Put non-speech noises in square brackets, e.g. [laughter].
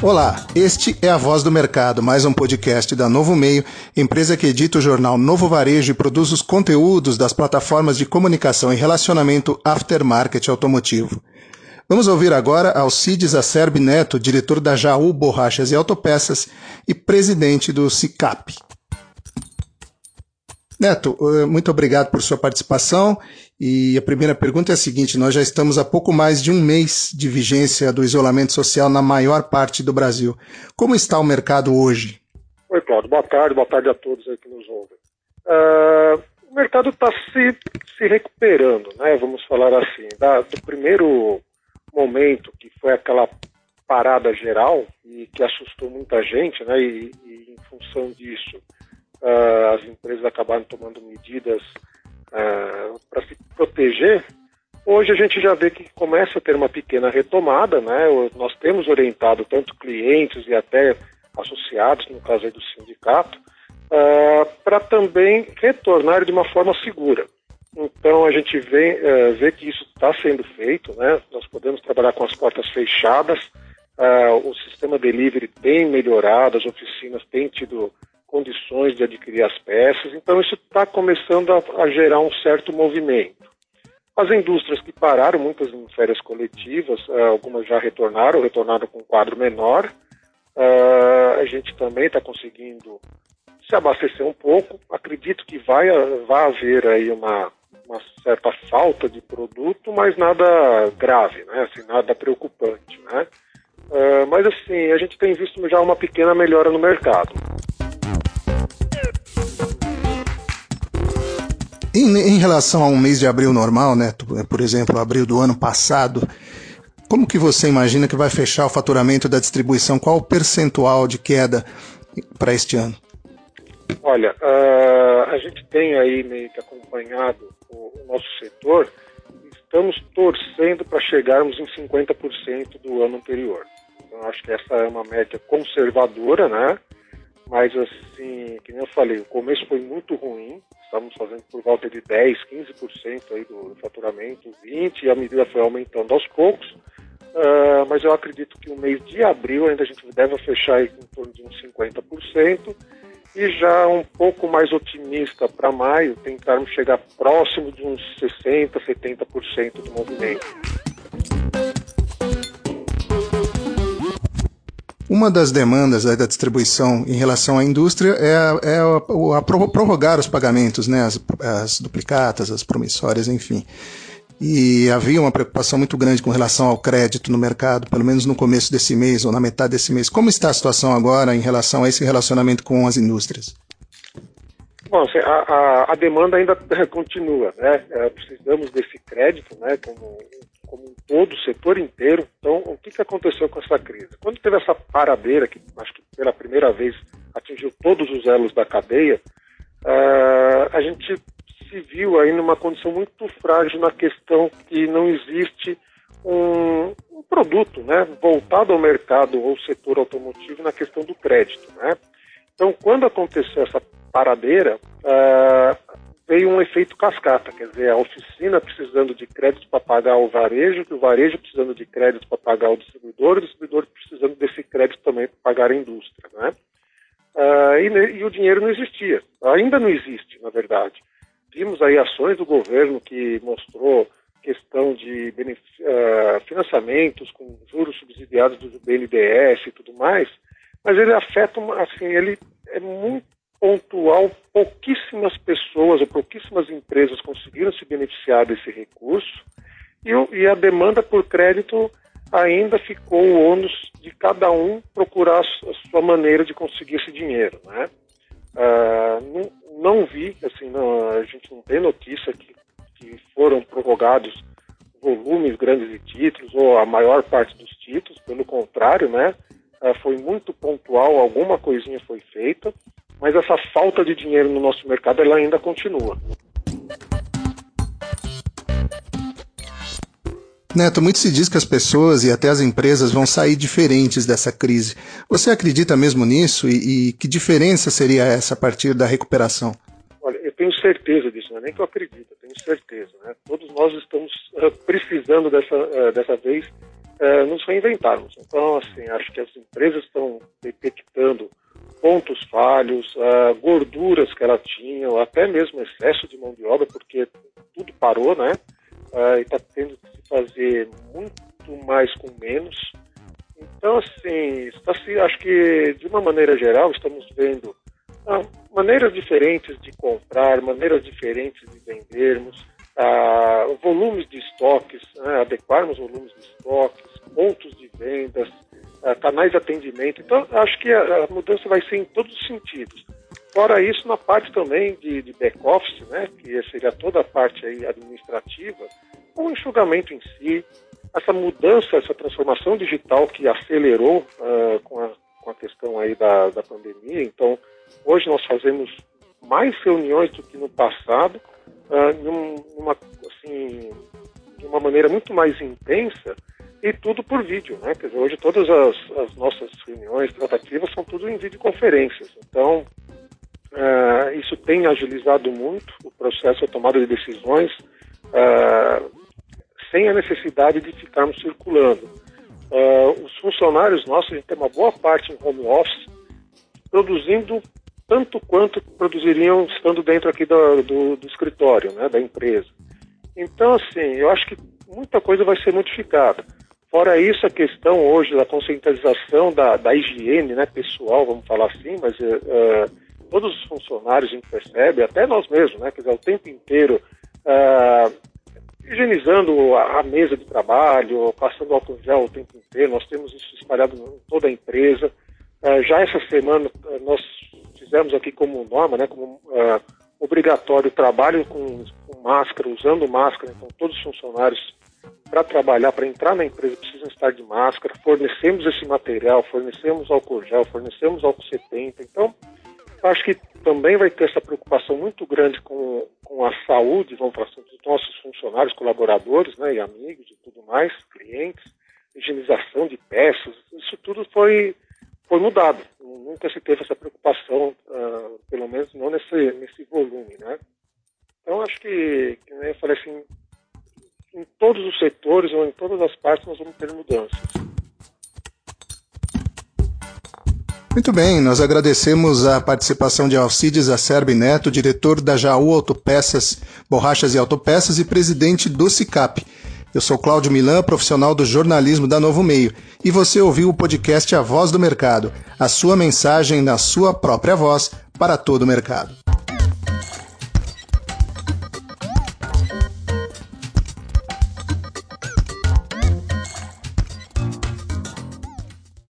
Olá, este é a Voz do Mercado, mais um podcast da Novo Meio, empresa que edita o jornal Novo Varejo e produz os conteúdos das plataformas de comunicação e relacionamento aftermarket automotivo. Vamos ouvir agora Alcides Acerbi Neto, diretor da Jaú Borrachas e Autopeças e presidente do CICAP. Neto, eh, muito obrigado por sua participação. E a primeira pergunta é a seguinte: nós já estamos há pouco mais de um mês de vigência do isolamento social na maior parte do Brasil. Como está o mercado hoje? Oi, Claudio. Boa tarde, boa tarde a todos aí que nos ouvem. Uh, o mercado está se, se recuperando, né? Vamos falar assim. Da, do primeiro momento, que foi aquela parada geral e que assustou muita gente, né? E, e em função disso uh, as empresas acabaram tomando medidas uh, para se proteger, hoje a gente já vê que começa a ter uma pequena retomada, né? Nós temos orientado tanto clientes e até associados, no caso aí do sindicato, uh, para também retornar de uma forma segura. Então a gente vê, uh, vê que isso está sendo feito, né? Nós podemos trabalhar com as portas fechadas, uh, o sistema delivery tem melhorado, as oficinas têm tido condições de adquirir as peças. Então, isso está começando a, a, gerar um certo movimento. As indústrias que pararam, muitas em férias coletivas, uh, algumas já retornaram, retornaram com um quadro menor. Uh, a gente também está conseguindo se abastecer um pouco. Acredito que vai, vai haver aí uma, uma certa falta de produto, mas nada grave, né? assim, nada preocupante. Né? Uh, mas assim, a gente tem visto já uma pequena melhora no mercado. Em, em, relação a um mês de abril normal, né, por exemplo, abril do ano passado, como que você imagina que vai fechar o faturamento da distribuição? Qual o percentual de queda para este ano? Olha, uh, a gente tem aí meio que acompanhado o, o nosso setor, estamos torcendo para chegarmos em 50% do ano anterior. Então, acho que essa é uma média conservadora, né? Mas, assim, que nem eu falei, o começo foi muito ruim, estamos fazendo por volta de 10, 15% aí do faturamento, 20%, e a medida foi aumentando aos poucos. Uh, mas eu acredito que o mês de abril ainda a gente deve fechar em torno de uns 50%, e já um pouco mais otimista para maio, tentarmos chegar próximo de uns 60%, 70% do movimento. Uma das demandas da distribuição em relação à indústria é, a, é a, a prorrogar os pagamentos, né, as, as duplicatas, as promissórias, enfim. E havia uma preocupação muito grande com relação ao crédito no mercado, pelo menos no começo desse mês ou na metade desse mês. Como está a situação agora em relação a esse relacionamento com as indústrias? Bom, assim, a, a, a demanda ainda [laughs] continua, né? É, precisamos desse crédito, né? Como como um todo, o setor inteiro. Então, o que, que aconteceu com essa crise? Quando teve essa paradeira, que acho que pela primeira vez atingiu todos os elos da cadeia, uh, a gente se viu aí numa condição muito frágil na questão que não existe um, um produto né, voltado ao mercado ou setor automotivo na questão do crédito. Né? Então, quando aconteceu essa paradeira, uh, veio um efeito cascata, quer dizer, a oficina precisando de crédito para pagar o varejo, o varejo precisando de crédito para pagar o distribuidor, o distribuidor precisando desse crédito também para pagar a indústria, né? E, e, o dinheiro não existia, ainda não existe, na verdade. Vimos aí ações do governo que mostrou questão de uh, financiamentos com juros subsidiados do BNDES e tudo mais, mas ele afeta, assim, ele é muito pontual, pouquíssimas pessoas ou pouquíssimas empresas conseguiram se beneficiar desse recurso e, e a demanda por crédito ainda ficou o ônus de cada um procurar a sua maneira de conseguir esse dinheiro, né? Uh, não, não, vi, assim, não, a gente não tem notícia que, que foram prorrogados volumes grandes de títulos ou a maior parte dos títulos, pelo contrário, né? Uh, foi muito pontual, alguma coisinha foi feita mas essa falta de dinheiro no nosso mercado ela ainda continua. Neto, muito se diz que as pessoas e até as empresas vão sair diferentes dessa crise. Você acredita mesmo nisso e, e que diferença seria essa a partir da recuperação? Olha, eu tenho certeza disso, não é nem que eu acredito, eu tenho certeza. Né? Todos nós estamos uh, precisando dessa, uh, dessa vez é, nos reinventarmos. Então, assim, acho que as empresas estão detectando pontos falhos, uh, gorduras que elas tinham, até mesmo excesso de mão de obra, porque tudo parou, né? Uh, e está tendo que se fazer muito mais com menos. Então, assim, está se, acho que de uma maneira geral estamos vendo uh, maneiras diferentes de comprar, maneiras diferentes de vendermos, volumes de estoques, né? adequarmos volumes de estoques, pontos de vendas, canais de atendimento. Então, acho que a, a, mudança vai ser em todos os sentidos. Fora isso, na parte também de, de back-office, né, que seria toda a parte aí administrativa, o enxugamento em si, essa mudança, essa transformação digital que acelerou uh, com, a, com a questão aí da, da pandemia. Então, hoje nós fazemos mais reuniões do que no passado, uh, numa, assim, de uma maneira muito mais intensa, e tudo por vídeo, né? Quer dizer, hoje todas as, as nossas reuniões tratativas são tudo em videoconferências. Então, uh, isso tem agilizado muito o processo de tomada de decisões, uh, sem a necessidade de ficarmos circulando. Uh, os funcionários nossos, a gente tem uma boa parte em home office, produzindo tanto quanto produziriam estando dentro aqui do, do, do escritório, né, da empresa. Então, assim, eu acho que muita coisa vai ser modificada. Fora isso, a questão hoje da conscientização da, da higiene né, pessoal, vamos falar assim, mas uh, todos os funcionários a gente percebe, até nós mesmos, né, quer dizer, o tempo inteiro uh, higienizando a, a, mesa de trabalho, passando álcool gel o tempo inteiro, nós temos isso espalhado em toda a empresa. Uh, já essa semana nós fizemos aqui como norma, né, como obrigatório trabalho com, com máscara, usando máscara, então todos os funcionários para trabalhar, para entrar na empresa, precisam estar de máscara. Fornecemos esse material, fornecemos álcool gel, fornecemos álcool 70. Então, acho que também vai ter essa preocupação muito grande com, com a saúde, vamos falar assim, dos nossos funcionários, colaboradores, né, e amigos e tudo mais, clientes, higienização de peças, isso tudo foi, foi mudado. Nunca se teve essa preocupação, uh, pelo menos não nesse, nesse volume, né. Então, acho que, que eu falei assim, em todos os setores ou em todas as partes nós vamos ter mudanças. Muito bem, nós agradecemos a participação de Alcides Acerbe Neto, diretor da Jaú Autopeças, Borrachas e Autopeças e presidente do CICAP. Eu sou Cláudio Milan, profissional do jornalismo da Novo Meio, e você ouviu o podcast A Voz do Mercado, a sua mensagem na sua própria voz para todo o mercado.